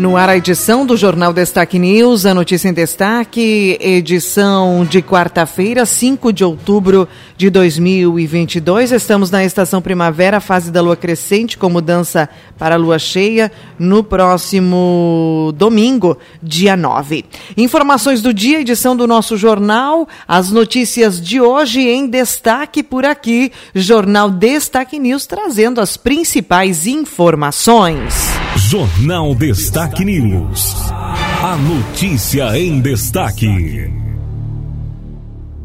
No ar a edição do Jornal Destaque News, a notícia em destaque, edição de quarta-feira, 5 de outubro de 2022. Estamos na estação primavera, fase da lua crescente, com mudança para a lua cheia no próximo domingo, dia 9. Informações do dia, edição do nosso jornal, as notícias de hoje em destaque por aqui. Jornal Destaque News trazendo as principais informações. Jornal Destaque News. A notícia em destaque.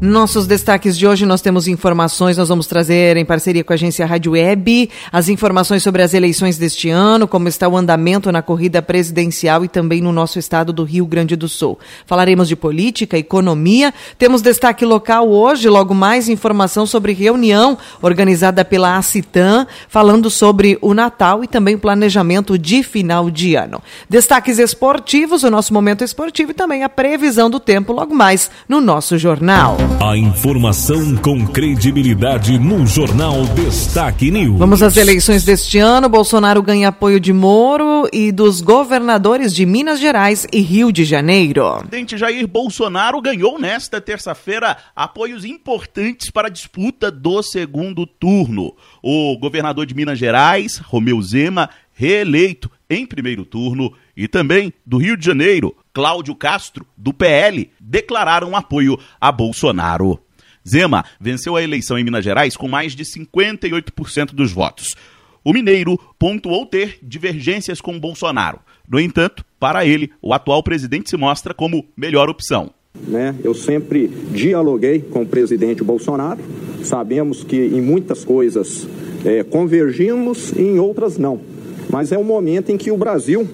Nossos destaques de hoje nós temos informações, nós vamos trazer em parceria com a agência Rádio Web as informações sobre as eleições deste ano, como está o andamento na corrida presidencial e também no nosso estado do Rio Grande do Sul. Falaremos de política, economia, temos destaque local hoje, logo mais informação sobre reunião organizada pela ACITAM, falando sobre o Natal e também o planejamento de final de ano. Destaques esportivos, o nosso momento esportivo e também a previsão do tempo logo mais no nosso jornal. A informação com credibilidade no Jornal Destaque News. Vamos às eleições deste ano. Bolsonaro ganha apoio de Moro e dos governadores de Minas Gerais e Rio de Janeiro. O presidente Jair Bolsonaro ganhou nesta terça-feira apoios importantes para a disputa do segundo turno. O governador de Minas Gerais, Romeu Zema, reeleito em primeiro turno, e também do Rio de Janeiro, Cláudio Castro, do PL, declararam apoio a Bolsonaro. Zema venceu a eleição em Minas Gerais com mais de 58% dos votos. O mineiro pontuou ter divergências com Bolsonaro. No entanto, para ele, o atual presidente se mostra como melhor opção. Né? Eu sempre dialoguei com o presidente Bolsonaro. Sabemos que em muitas coisas é, convergimos e em outras não. Mas é um momento em que o Brasil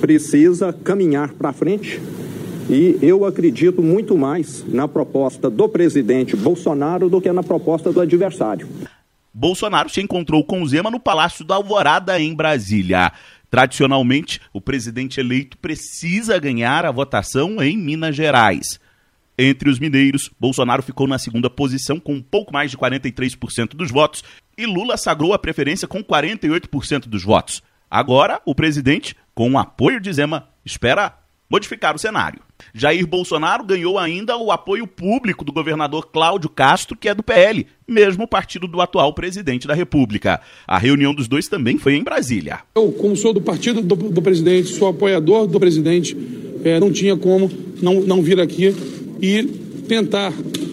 precisa caminhar para frente e eu acredito muito mais na proposta do presidente Bolsonaro do que na proposta do adversário. Bolsonaro se encontrou com Zema no Palácio da Alvorada, em Brasília. Tradicionalmente, o presidente eleito precisa ganhar a votação em Minas Gerais. Entre os mineiros, Bolsonaro ficou na segunda posição com um pouco mais de 43% dos votos e Lula sagrou a preferência com 48% dos votos. Agora, o presidente, com o apoio de Zema, espera modificar o cenário. Jair Bolsonaro ganhou ainda o apoio público do governador Cláudio Castro, que é do PL, mesmo partido do atual presidente da República. A reunião dos dois também foi em Brasília. Eu, como sou do partido do, do presidente, sou apoiador do presidente, é, não tinha como não, não vir aqui e tentar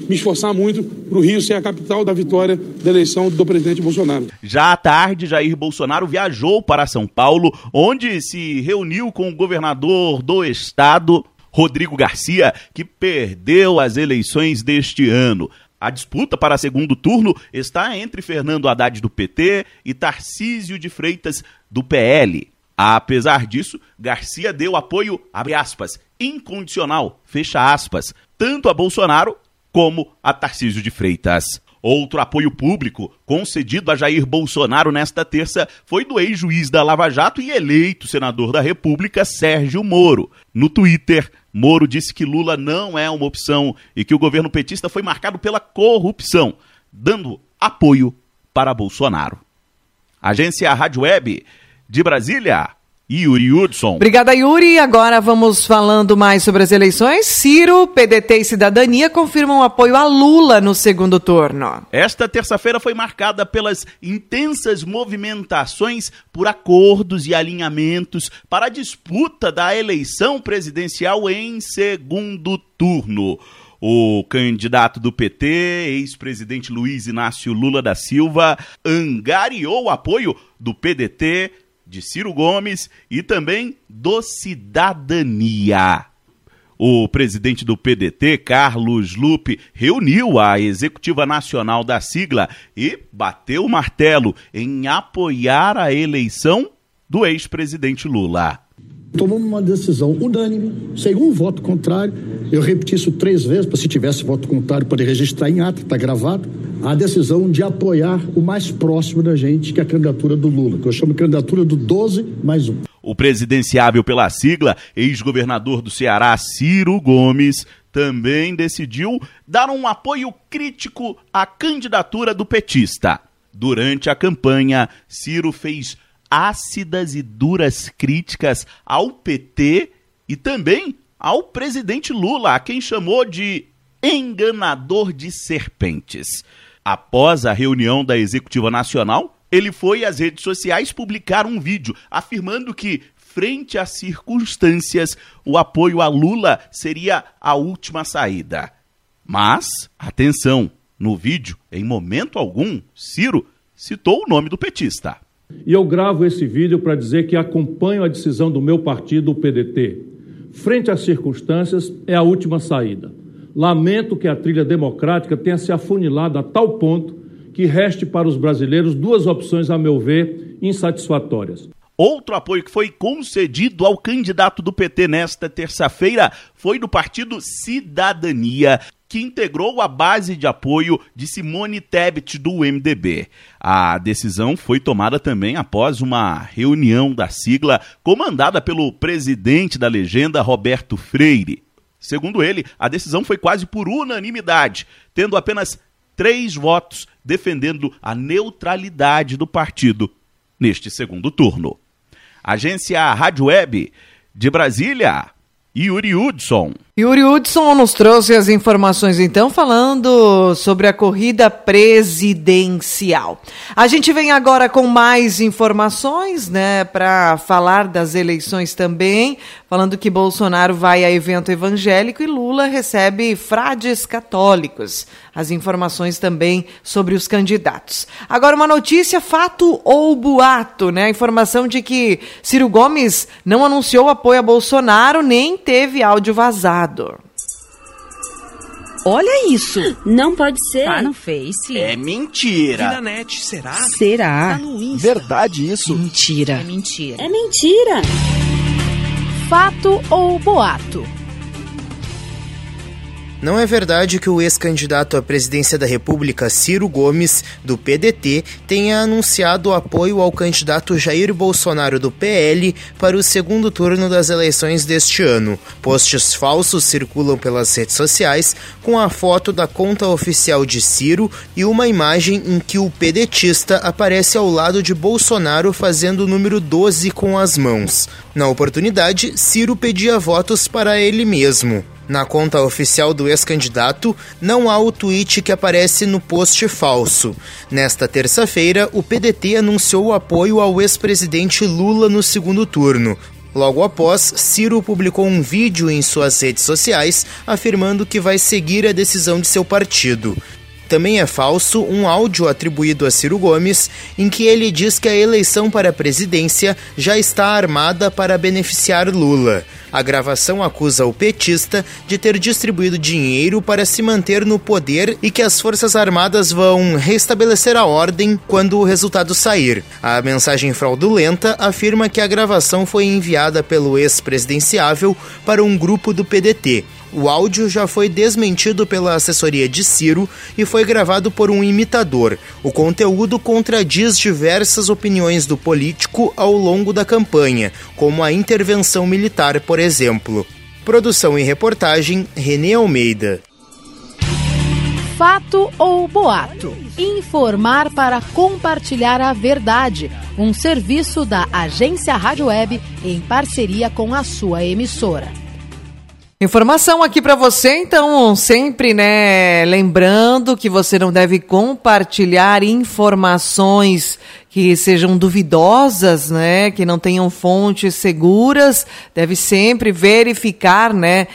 me esforçar muito para o Rio ser a capital da vitória da eleição do presidente Bolsonaro. Já à tarde, Jair Bolsonaro viajou para São Paulo, onde se reuniu com o governador do estado, Rodrigo Garcia, que perdeu as eleições deste ano. A disputa para segundo turno está entre Fernando Haddad do PT e Tarcísio de Freitas do PL. Apesar disso, Garcia deu apoio, abre aspas, incondicional, fecha aspas, tanto a Bolsonaro como a Tarcísio de Freitas. Outro apoio público concedido a Jair Bolsonaro nesta terça foi do ex-juiz da Lava Jato e eleito senador da República, Sérgio Moro. No Twitter, Moro disse que Lula não é uma opção e que o governo petista foi marcado pela corrupção, dando apoio para Bolsonaro. Agência Rádio Web de Brasília. Yuri Hudson. Obrigada, Yuri. Agora vamos falando mais sobre as eleições. Ciro, PDT e Cidadania confirmam apoio a Lula no segundo turno. Esta terça-feira foi marcada pelas intensas movimentações por acordos e alinhamentos para a disputa da eleição presidencial em segundo turno. O candidato do PT, ex-presidente Luiz Inácio Lula da Silva, angariou o apoio do PDT, de Ciro Gomes e também do Cidadania. O presidente do PDT, Carlos Lupe, reuniu a executiva nacional da sigla e bateu o martelo em apoiar a eleição do ex-presidente Lula. Tomamos uma decisão unânime, sem um voto contrário. Eu repeti isso três vezes, para se tivesse voto contrário poder registrar em ata, está gravado a decisão de apoiar o mais próximo da gente, que é a candidatura do Lula, que eu chamo de candidatura do 12 mais um. O presidenciável pela sigla, ex-governador do Ceará, Ciro Gomes, também decidiu dar um apoio crítico à candidatura do petista. Durante a campanha, Ciro fez ácidas e duras críticas ao PT e também ao presidente Lula, a quem chamou de enganador de serpentes. Após a reunião da Executiva Nacional, ele foi às redes sociais publicar um vídeo afirmando que, frente às circunstâncias, o apoio a Lula seria a última saída. Mas, atenção, no vídeo, em momento algum, Ciro citou o nome do petista. E eu gravo esse vídeo para dizer que acompanho a decisão do meu partido, o PDT. Frente às circunstâncias, é a última saída. Lamento que a trilha democrática tenha se afunilado a tal ponto que reste para os brasileiros duas opções, a meu ver, insatisfatórias. Outro apoio que foi concedido ao candidato do PT nesta terça-feira foi do partido Cidadania, que integrou a base de apoio de Simone Tebet do MDB. A decisão foi tomada também após uma reunião da sigla comandada pelo presidente da legenda, Roberto Freire. Segundo ele, a decisão foi quase por unanimidade, tendo apenas três votos defendendo a neutralidade do partido neste segundo turno. Agência Rádio Web de Brasília, Yuri Hudson. Yuri Hudson nos trouxe as informações, então, falando sobre a corrida presidencial. A gente vem agora com mais informações, né, para falar das eleições também, falando que Bolsonaro vai a evento evangélico e Lula recebe frades católicos. As informações também sobre os candidatos. Agora, uma notícia, fato ou boato, né? A informação de que Ciro Gomes não anunciou apoio a Bolsonaro, nem teve áudio vazado. Olha isso. Não pode ser. Tá no Face. É mentira. E na net, será? Será? Tá no Insta. Verdade isso? Mentira. É mentira. É mentira. Fato ou boato? Não é verdade que o ex-candidato à presidência da República, Ciro Gomes, do PDT, tenha anunciado apoio ao candidato Jair Bolsonaro do PL para o segundo turno das eleições deste ano. Posts falsos circulam pelas redes sociais com a foto da conta oficial de Ciro e uma imagem em que o pedetista aparece ao lado de Bolsonaro fazendo o número 12 com as mãos. Na oportunidade, Ciro pedia votos para ele mesmo. Na conta oficial do ex-candidato, não há o tweet que aparece no post falso. Nesta terça-feira, o PDT anunciou o apoio ao ex-presidente Lula no segundo turno. Logo após, Ciro publicou um vídeo em suas redes sociais afirmando que vai seguir a decisão de seu partido. Também é falso um áudio atribuído a Ciro Gomes em que ele diz que a eleição para a presidência já está armada para beneficiar Lula. A gravação acusa o petista de ter distribuído dinheiro para se manter no poder e que as Forças Armadas vão restabelecer a ordem quando o resultado sair. A mensagem fraudulenta afirma que a gravação foi enviada pelo ex-presidenciável para um grupo do PDT. O áudio já foi desmentido pela assessoria de Ciro e foi gravado por um imitador. O conteúdo contradiz diversas opiniões do político ao longo da campanha, como a intervenção militar, por exemplo. Produção e reportagem Renê Almeida. Fato ou boato? Informar para compartilhar a verdade. Um serviço da Agência Rádio Web em parceria com a sua emissora. Informação aqui para você, então, sempre, né, lembrando que você não deve compartilhar informações que sejam duvidosas, né, que não tenham fontes seguras, deve sempre verificar, né,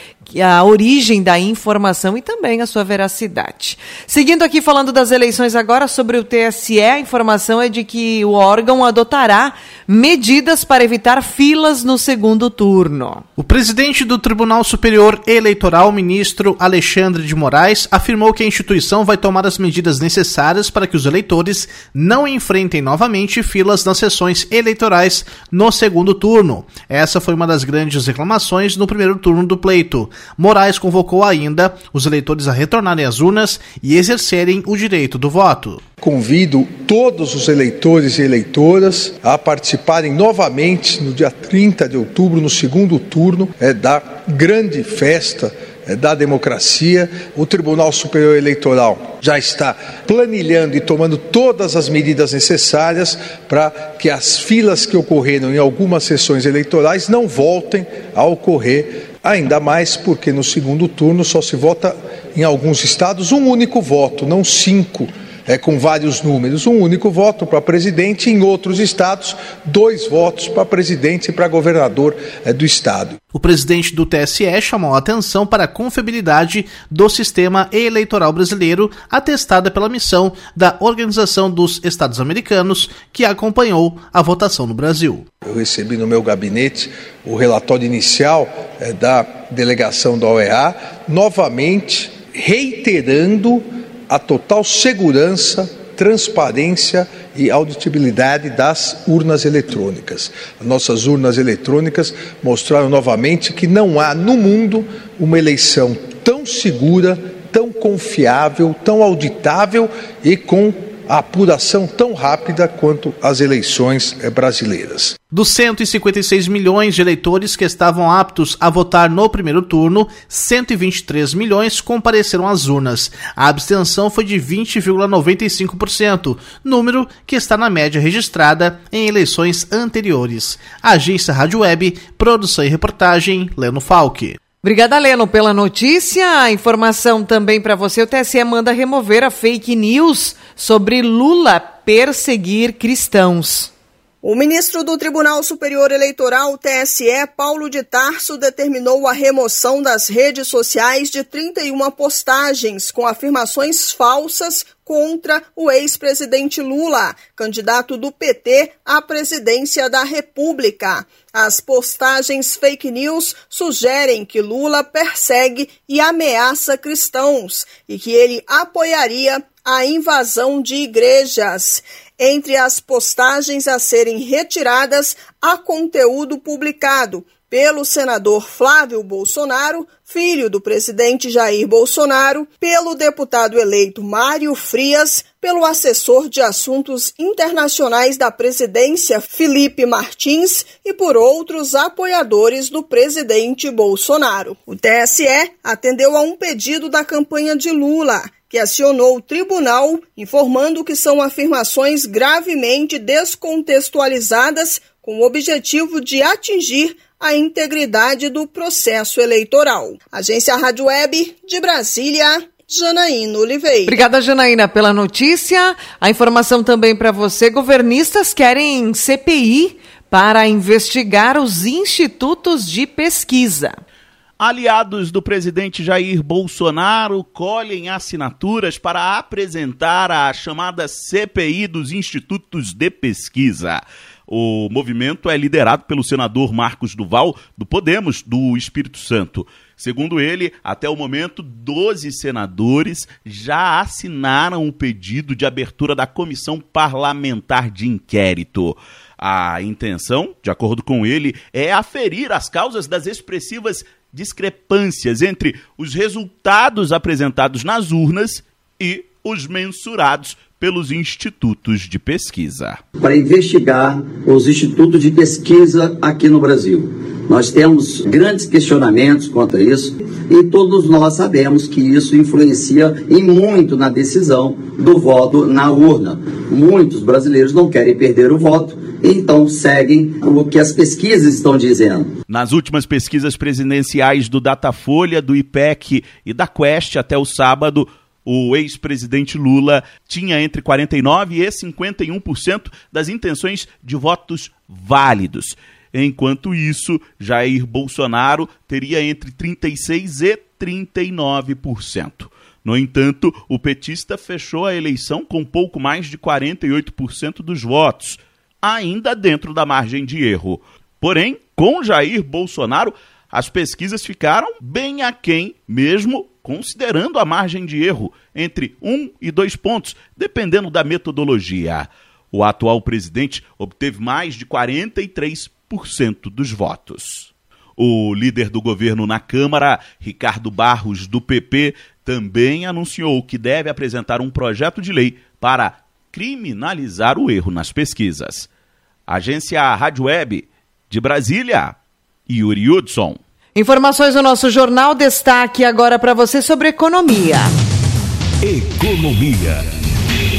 a origem da informação e também a sua veracidade. Seguindo aqui falando das eleições agora sobre o TSE, a informação é de que o órgão adotará medidas para evitar filas no segundo turno. O presidente do Tribunal Superior Eleitoral, ministro Alexandre de Moraes, afirmou que a instituição vai tomar as medidas necessárias para que os eleitores não enfrentem novamente filas nas sessões eleitorais no segundo turno. Essa foi uma das grandes reclamações no primeiro turno do pleito. Moraes convocou ainda os eleitores a retornarem às urnas e exercerem o direito do voto. Convido todos os eleitores e eleitoras a participarem novamente no dia 30 de outubro, no segundo turno é, da grande festa é, da democracia. O Tribunal Superior Eleitoral já está planilhando e tomando todas as medidas necessárias para que as filas que ocorreram em algumas sessões eleitorais não voltem a ocorrer, ainda mais porque no segundo turno só se vota em alguns estados um único voto, não cinco é, com vários números, um único voto para presidente, em outros estados, dois votos para presidente e para governador é, do estado. O presidente do TSE chamou a atenção para a confiabilidade do sistema eleitoral brasileiro, atestada pela missão da Organização dos Estados Americanos, que acompanhou a votação no Brasil. Eu recebi no meu gabinete o relatório inicial é, da delegação da OEA, novamente reiterando a total segurança, transparência e auditibilidade das urnas eletrônicas. As nossas urnas eletrônicas mostraram novamente que não há no mundo uma eleição tão segura, tão confiável, tão auditável e com a apuração tão rápida quanto as eleições brasileiras. Dos 156 milhões de eleitores que estavam aptos a votar no primeiro turno, 123 milhões compareceram às urnas. A abstenção foi de 20,95%, número que está na média registrada em eleições anteriores. Agência Rádio Web, produção e reportagem, Leno Falque. Obrigada, Leno, pela notícia. A informação também para você: o TSE manda remover a fake news sobre Lula perseguir cristãos. O ministro do Tribunal Superior Eleitoral, TSE, Paulo de Tarso, determinou a remoção das redes sociais de 31 postagens com afirmações falsas contra o ex-presidente Lula, candidato do PT à presidência da República. As postagens fake news sugerem que Lula persegue e ameaça cristãos e que ele apoiaria a invasão de igrejas. Entre as postagens a serem retiradas, há conteúdo publicado pelo senador Flávio Bolsonaro, filho do presidente Jair Bolsonaro, pelo deputado eleito Mário Frias, pelo assessor de assuntos internacionais da presidência Felipe Martins e por outros apoiadores do presidente Bolsonaro. O TSE atendeu a um pedido da campanha de Lula que acionou o tribunal informando que são afirmações gravemente descontextualizadas com o objetivo de atingir a integridade do processo eleitoral. Agência Rádio Web de Brasília, Janaína Oliveira. Obrigada, Janaína, pela notícia. A informação também para você: governistas querem CPI para investigar os institutos de pesquisa. Aliados do presidente Jair Bolsonaro colhem assinaturas para apresentar a chamada CPI dos Institutos de Pesquisa. O movimento é liderado pelo senador Marcos Duval, do Podemos, do Espírito Santo. Segundo ele, até o momento, 12 senadores já assinaram o pedido de abertura da comissão parlamentar de inquérito. A intenção, de acordo com ele, é aferir as causas das expressivas discrepâncias entre os resultados apresentados nas urnas e os mensurados pelos institutos de pesquisa. Para investigar os institutos de pesquisa aqui no Brasil. Nós temos grandes questionamentos quanto a isso e todos nós sabemos que isso influencia em muito na decisão do voto na urna. Muitos brasileiros não querem perder o voto então seguem o que as pesquisas estão dizendo. Nas últimas pesquisas presidenciais do Datafolha, do IPEC e da Quest até o sábado, o ex-presidente Lula tinha entre 49% e 51% das intenções de votos válidos. Enquanto isso, Jair Bolsonaro teria entre 36% e 39%. No entanto, o petista fechou a eleição com pouco mais de 48% dos votos. ainda dentro da margem de erro. Porém, com Jair Bolsonaro, as pesquisas ficaram bem aquém, mesmo considerando a margem de erro entre um e dois pontos, dependendo da metodologia. O atual presidente obteve mais de 43% dos votos. O líder do governo na Câmara, Ricardo Barros, do PP, também anunciou que deve apresentar um projeto de lei para criminalizar o erro nas pesquisas. Agência Rádio Web de Brasília, Yuri Hudson. Informações do nosso jornal destaque agora para você sobre economia. Economia.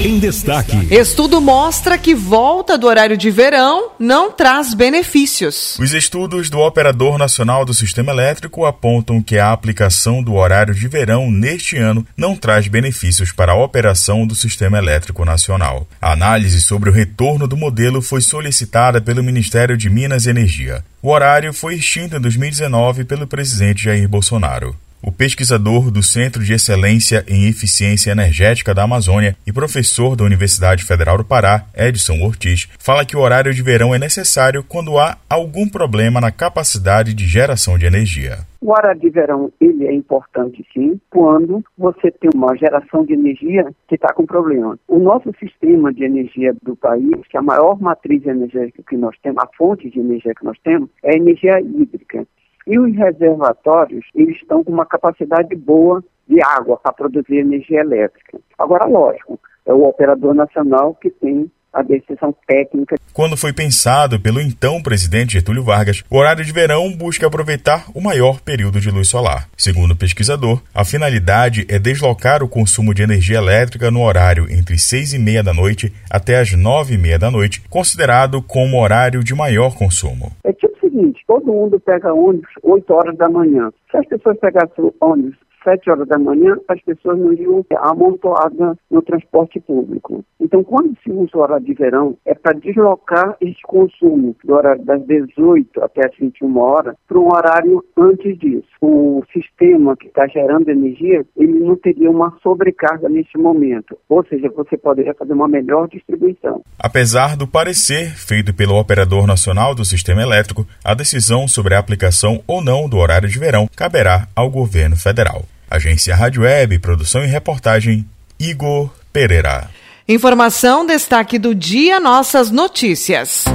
Em destaque. Estudo mostra que volta do horário de verão não traz benefícios. Os estudos do Operador Nacional do Sistema Elétrico apontam que a aplicação do horário de verão neste ano não traz benefícios para a operação do Sistema Elétrico Nacional. A análise sobre o retorno do modelo foi solicitada pelo Ministério de Minas e Energia. O horário foi extinto em 2019 pelo presidente Jair Bolsonaro. O pesquisador do Centro de Excelência em Eficiência Energética da Amazônia e professor da Universidade Federal do Pará, Edson Ortiz, fala que o horário de verão é necessário quando há algum problema na capacidade de geração de energia. O horário de verão ele é importante sim, quando você tem uma geração de energia que está com problema. O nosso sistema de energia do país, que é a maior matriz energética que nós temos, a fonte de energia que nós temos, é a energia hídrica. E os reservatórios, eles estão com uma capacidade boa de água para produzir energia elétrica. Agora, lógico, é o operador nacional que tem a decisão técnica. Quando foi pensado pelo então presidente Getúlio Vargas, o horário de verão busca aproveitar o maior período de luz solar. Segundo o pesquisador, a finalidade é deslocar o consumo de energia elétrica no horário entre seis e meia da noite até as nove e meia da noite, considerado como horário de maior consumo. É tipo seguinte, todo mundo pega ônibus 8 horas da manhã. Se as pessoas pegassem ônibus sete horas da manhã, as pessoas não iam amontoadas no transporte público. Então, quando se usa o horário de verão, é para deslocar esse consumo do horário das 18 até as 21 horas para um horário antes disso. O sistema que está gerando energia, ele não teria uma sobrecarga nesse momento. Ou seja, você poderia fazer uma melhor distribuição. Apesar do parecer feito pelo Operador Nacional do Sistema Elétrico, a decisão sobre a aplicação ou não do horário de verão caberá ao governo federal. Agência Rádio Web, produção e reportagem, Igor Pereira. Informação, destaque do dia, nossas notícias.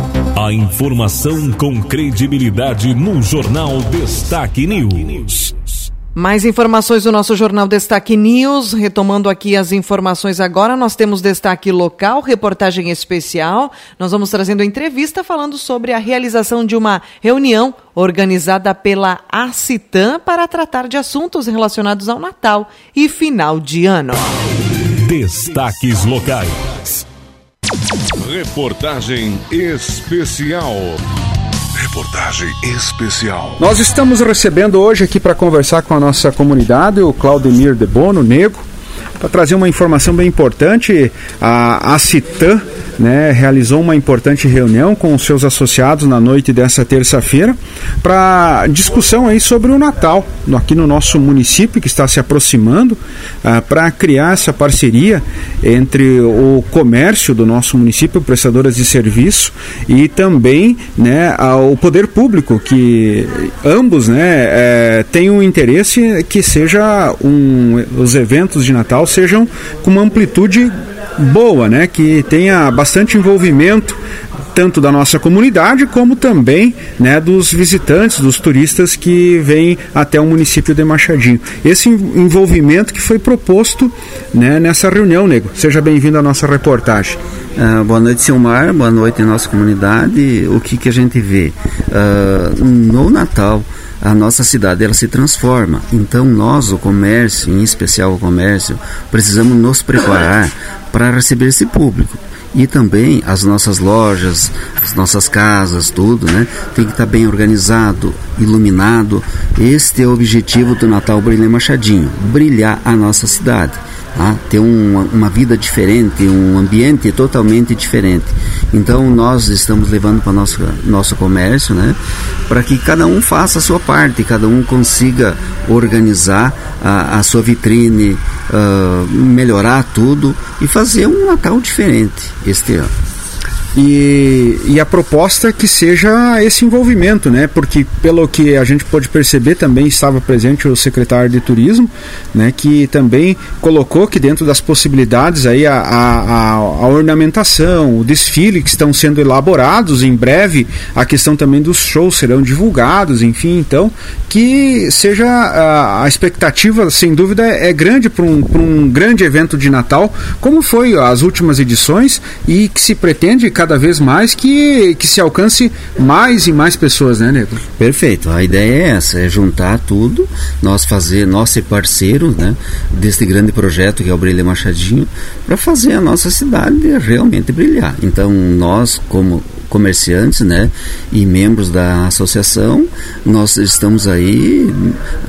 A informação com credibilidade no Jornal Destaque News. Mais informações do nosso Jornal Destaque News. Retomando aqui as informações agora, nós temos destaque local, reportagem especial. Nós vamos trazendo entrevista falando sobre a realização de uma reunião organizada pela ACITAM para tratar de assuntos relacionados ao Natal e final de ano. Destaques locais. Reportagem especial. Reportagem especial. Nós estamos recebendo hoje aqui para conversar com a nossa comunidade o Claudemir de Bono, Nego, para trazer uma informação bem importante. A, a Citan né, realizou uma importante reunião com os seus associados na noite dessa terça-feira para discussão aí sobre o Natal aqui no nosso município que está se aproximando uh, para criar essa parceria entre o comércio do nosso município, prestadoras de serviço e também né, o poder público que ambos né, é, têm um interesse que seja um, os eventos de Natal sejam com uma amplitude boa, né? Que tenha bastante envolvimento tanto da nossa comunidade como também né, dos visitantes, dos turistas que vêm até o município de Machadinho. Esse envolvimento que foi proposto né, nessa reunião, Nego. Seja bem-vindo à nossa reportagem. Uh, boa noite, Silmar. Boa noite, nossa comunidade. O que, que a gente vê? Uh, no Natal, a nossa cidade ela se transforma. Então nós, o comércio, em especial o comércio, precisamos nos preparar para receber esse público. E também as nossas lojas, as nossas casas, tudo, né? Tem que estar bem organizado, iluminado. Este é o objetivo do Natal Brilhar Machadinho, brilhar a nossa cidade tá? ter uma, uma vida diferente, um ambiente totalmente diferente. Então nós estamos levando para nosso nosso comércio, né, para que cada um faça a sua parte, cada um consiga organizar a, a sua vitrine, uh, melhorar tudo e fazer um Natal diferente este ano. E, e a proposta é que seja esse envolvimento, né? Porque pelo que a gente pôde perceber também estava presente o secretário de turismo, né? Que também colocou que dentro das possibilidades aí a, a, a ornamentação, o desfile que estão sendo elaborados em breve, a questão também dos shows serão divulgados, enfim, então que seja a, a expectativa sem dúvida é grande para um, um grande evento de Natal, como foi as últimas edições e que se pretende cada vez mais que, que se alcance mais e mais pessoas, né, Nego? Perfeito. A ideia é essa, é juntar tudo, nós fazer, nós ser parceiros, né, desse grande projeto que é o Brilha Machadinho, para fazer a nossa cidade realmente brilhar. Então, nós como comerciantes, né, e membros da associação, nós estamos aí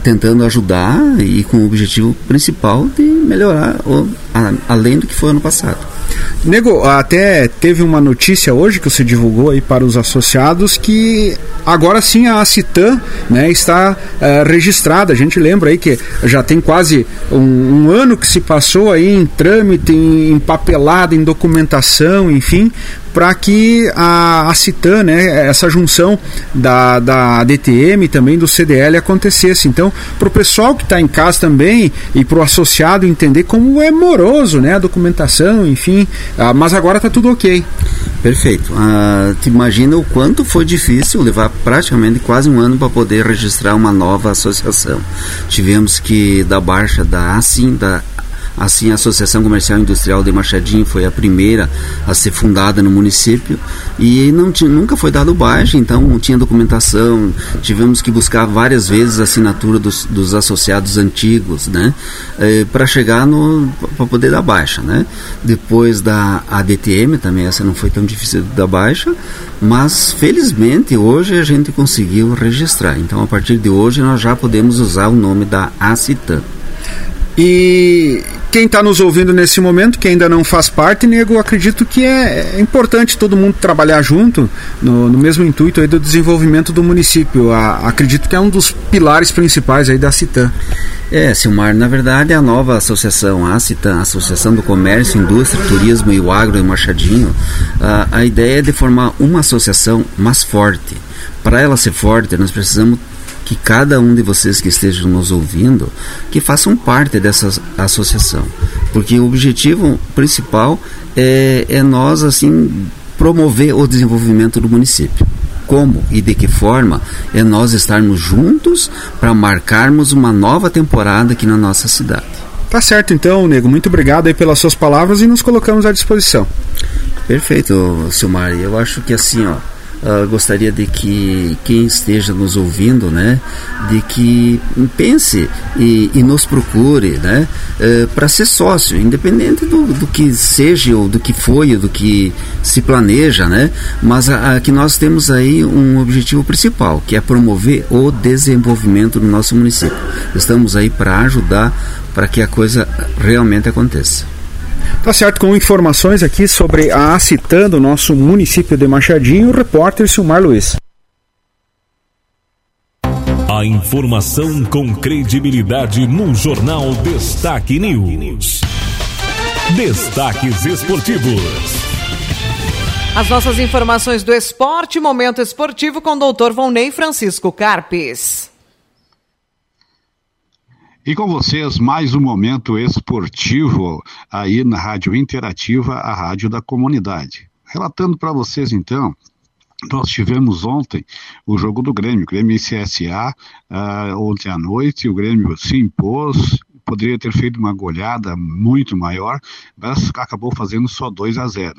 tentando ajudar e com o objetivo principal de melhorar o, a, além do que foi ano passado. Nego, até teve uma notícia hoje que você divulgou aí para os associados que agora sim a Citan né, está uh, registrada. A gente lembra aí que já tem quase um, um, ano que se passou aí em trâmite, em, em papelada, em documentação, enfim, para que a, a Citan, né, essa junção da, da DTM e também do CDL acontecesse. Então, para o pessoal que está em casa também e para o associado entender como é moroso né, a documentação, enfim, ah, mas agora está tudo ok. Perfeito. Ah, te imagina o quanto foi difícil levar praticamente quase um ano para poder registrar uma nova associação. Tivemos que dar baixa da assim da Assim, a Associação Comercial Industrial de Machadinho foi a primeira a ser fundada no município e não tinha, nunca foi dado baixa, então não tinha documentação. Tivemos que buscar várias vezes a assinatura dos, dos associados antigos, né, é, para chegar no para poder dar baixa, né. Depois da ADTM também essa não foi tão difícil dar baixa, mas felizmente hoje a gente conseguiu registrar. Então a partir de hoje nós já podemos usar o nome da ACITAN. E quem está nos ouvindo nesse momento, que ainda não faz parte, nego, acredito que é, é importante todo mundo trabalhar junto no, no mesmo intuito aí do desenvolvimento do município. A, acredito que é um dos pilares principais aí da CITAM. É, Silmar, na verdade a nova associação, a CITAM, Associação do Comércio, Indústria, Turismo e o Agro em Machadinho, a, a ideia é de formar uma associação mais forte. Para ela ser forte, nós precisamos que cada um de vocês que estejam nos ouvindo, que façam parte dessa associação, porque o objetivo principal é, é nós assim promover o desenvolvimento do município. Como e de que forma é nós estarmos juntos para marcarmos uma nova temporada aqui na nossa cidade. Tá certo então, Nego. Muito obrigado aí pelas suas palavras e nos colocamos à disposição. Perfeito, Silmar. Eu acho que assim, ó, uh, gostaria de que quem esteja nos ouvindo, né, de que pense e, e nos procure, né, uh, para ser sócio, independente do, do, que seja ou do que foi ou do que se planeja, né, mas a, a, que nós temos aí um objetivo principal, que é promover o desenvolvimento do nosso município. Estamos aí para ajudar para que a coisa realmente aconteça. Tá certo, com informações aqui sobre a ACITAN do nosso município de Machadinho, o repórter Silmar Luiz. A informação com credibilidade no Jornal Destaque News. Destaques esportivos. As nossas informações do esporte, momento esportivo com o doutor Volney Francisco Carpes. E com vocês, mais um momento esportivo aí na Rádio Interativa, a rádio da comunidade. Relatando para vocês então, nós tivemos ontem o jogo do Grêmio, Grêmio e CSA, uh, ontem à noite, o Grêmio se impôs, poderia ter feito uma goleada muito maior, mas acabou fazendo só 2 a 0.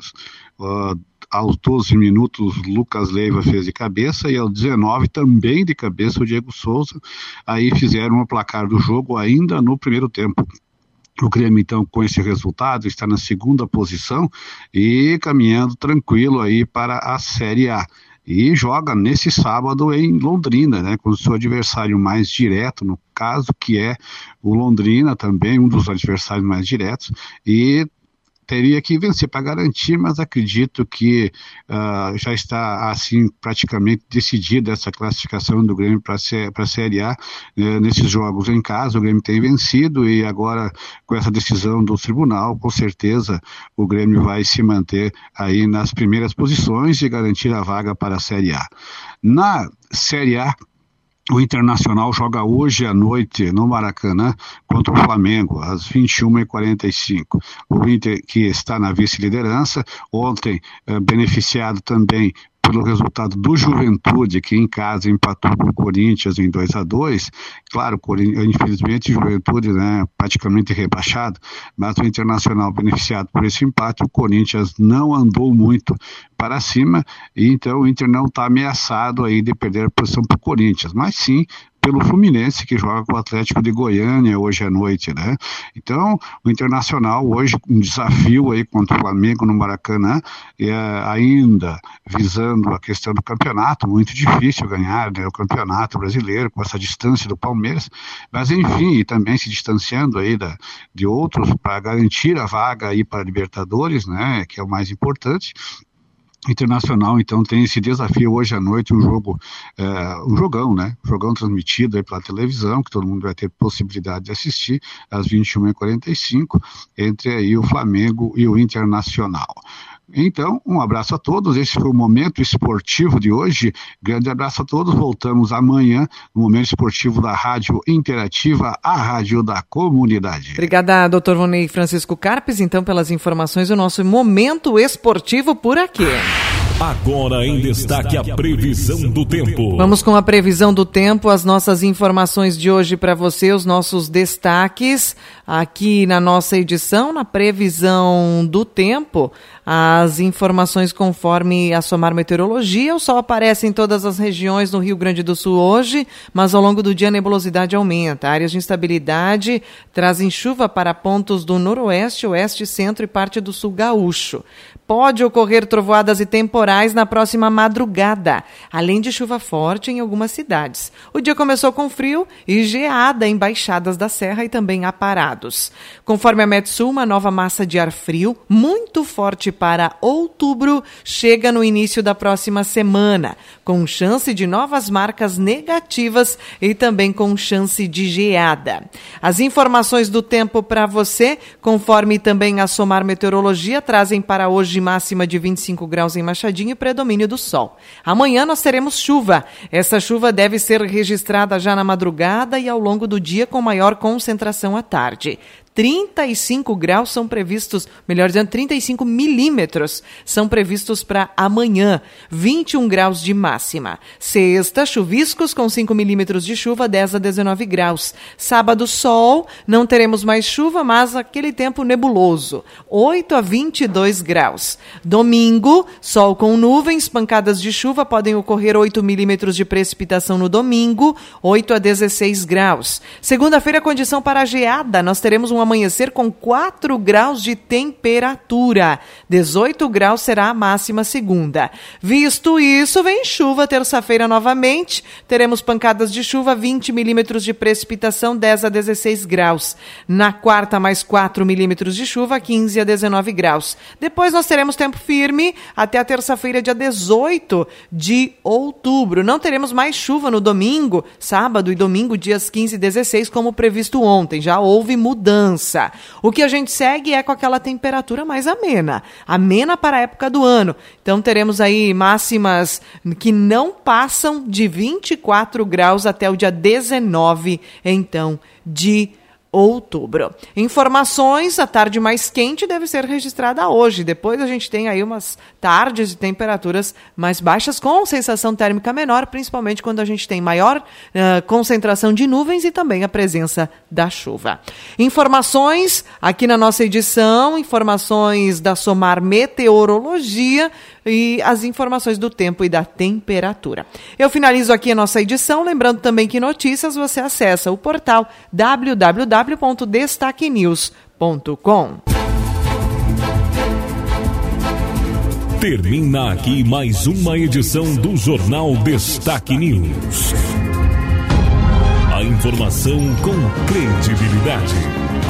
Uh, aos 12 minutos, Lucas Leiva fez de cabeça e aos 19 também de cabeça o Diego Souza. Aí fizeram o placar do jogo ainda no primeiro tempo. O Grêmio, então, com esse resultado, está na segunda posição e caminhando tranquilo aí para a Série A. E joga nesse sábado em Londrina, né, com o seu adversário mais direto, no caso, que é o Londrina também, um dos adversários mais diretos, e teria que vencer para garantir, mas acredito que uh, já está assim praticamente decidida essa classificação do Grêmio para a Série A uh, nesses jogos em casa. O Grêmio tem vencido e agora com essa decisão do tribunal, com certeza o Grêmio vai se manter aí nas primeiras posições e garantir a vaga para a Série A. Na Série A o Internacional joga hoje à noite no Maracanã contra o Flamengo, às 21h45. O Inter, que está na vice-liderança, ontem eh, beneficiado também pelo resultado do Juventude, que em casa empatou com o Corinthians em 2 a 2 Claro, infelizmente, Juventude né, praticamente rebaixado, mas o Internacional beneficiado por esse empate, o Corinthians não andou muito para cima, e então o Inter não está ameaçado aí de perder a posição para o Corinthians, mas sim pelo Fluminense, que joga com o Atlético de Goiânia hoje à noite, né? Então, o Internacional hoje, um desafio aí contra o Flamengo no Maracanã, é, ainda visando a questão do campeonato, muito difícil ganhar né, o campeonato brasileiro com essa distância do Palmeiras, mas enfim, e também se distanciando aí da, de outros para garantir a vaga aí para a Libertadores, né, que é o mais importante, Internacional, então, tem esse desafio hoje à noite, um jogo, é, um jogão, né? Um jogão transmitido aí pela televisão, que todo mundo vai ter possibilidade de assistir, às 21h45, entre aí o Flamengo e o Internacional. Então, um abraço a todos. Esse foi o momento esportivo de hoje. Grande abraço a todos. Voltamos amanhã no momento esportivo da Rádio Interativa, a rádio da comunidade. Obrigada, doutor Vonei Francisco Carpes, então, pelas informações do nosso momento esportivo por aqui. Agora em destaque a previsão do tempo. Vamos com a previsão do tempo, as nossas informações de hoje para você, os nossos destaques aqui na nossa edição, na previsão do tempo. As informações conforme a Somar Meteorologia, o sol aparece em todas as regiões no Rio Grande do Sul hoje, mas ao longo do dia a nebulosidade aumenta. Áreas de instabilidade trazem chuva para pontos do noroeste, oeste, centro e parte do sul gaúcho. Pode ocorrer trovoadas e temporais na próxima madrugada, além de chuva forte em algumas cidades. O dia começou com frio e geada em baixadas da serra e também aparados. Conforme a Metsul, uma nova massa de ar frio, muito forte para outubro, chega no início da próxima semana, com chance de novas marcas negativas e também com chance de geada. As informações do tempo para você, conforme também a Somar Meteorologia, trazem para hoje máxima de 25 graus em Machadinho e predomínio do sol. Amanhã nós teremos chuva. Essa chuva deve ser registrada já na madrugada e ao longo do dia com maior concentração à tarde. 35 graus são previstos, melhor dizendo, 35 milímetros são previstos para amanhã, 21 graus de máxima. Sexta, chuviscos com 5 milímetros de chuva, 10 a 19 graus. Sábado, sol, não teremos mais chuva, mas aquele tempo nebuloso, 8 a 22 graus. Domingo, sol com nuvens, pancadas de chuva, podem ocorrer 8 milímetros de precipitação no domingo, 8 a 16 graus. Segunda-feira, condição para geada, nós teremos um amanhecer com 4 graus de temperatura. 18 graus será a máxima segunda. Visto isso, vem chuva terça-feira novamente. Teremos pancadas de chuva, 20 milímetros de precipitação, 10 a 16 graus. Na quarta, mais 4 milímetros de chuva, 15 a 19 graus. Depois nós teremos tempo firme até a terça-feira, dia 18 de outubro. Não teremos mais chuva no domingo, sábado e domingo, dias 15 e 16, como previsto ontem. Já houve mudança. O que a gente segue é com aquela temperatura mais amena, amena para a época do ano. Então teremos aí máximas que não passam de 24 graus até o dia 19, então, de outubro. Informações, a tarde mais quente deve ser registrada hoje. Depois a gente tem aí umas tardes de temperaturas mais baixas com sensação térmica menor, principalmente quando a gente tem maior uh, concentração de nuvens e também a presença da chuva. Informações aqui na nossa edição, informações da Somar Meteorologia e as informações do tempo e da temperatura. Eu finalizo aqui a nossa edição, lembrando também que notícias você acessa o portal www.destaquenews.com. Termina aqui mais uma edição do Jornal Destaque News. A informação com credibilidade.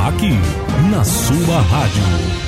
Aqui, na sua rádio.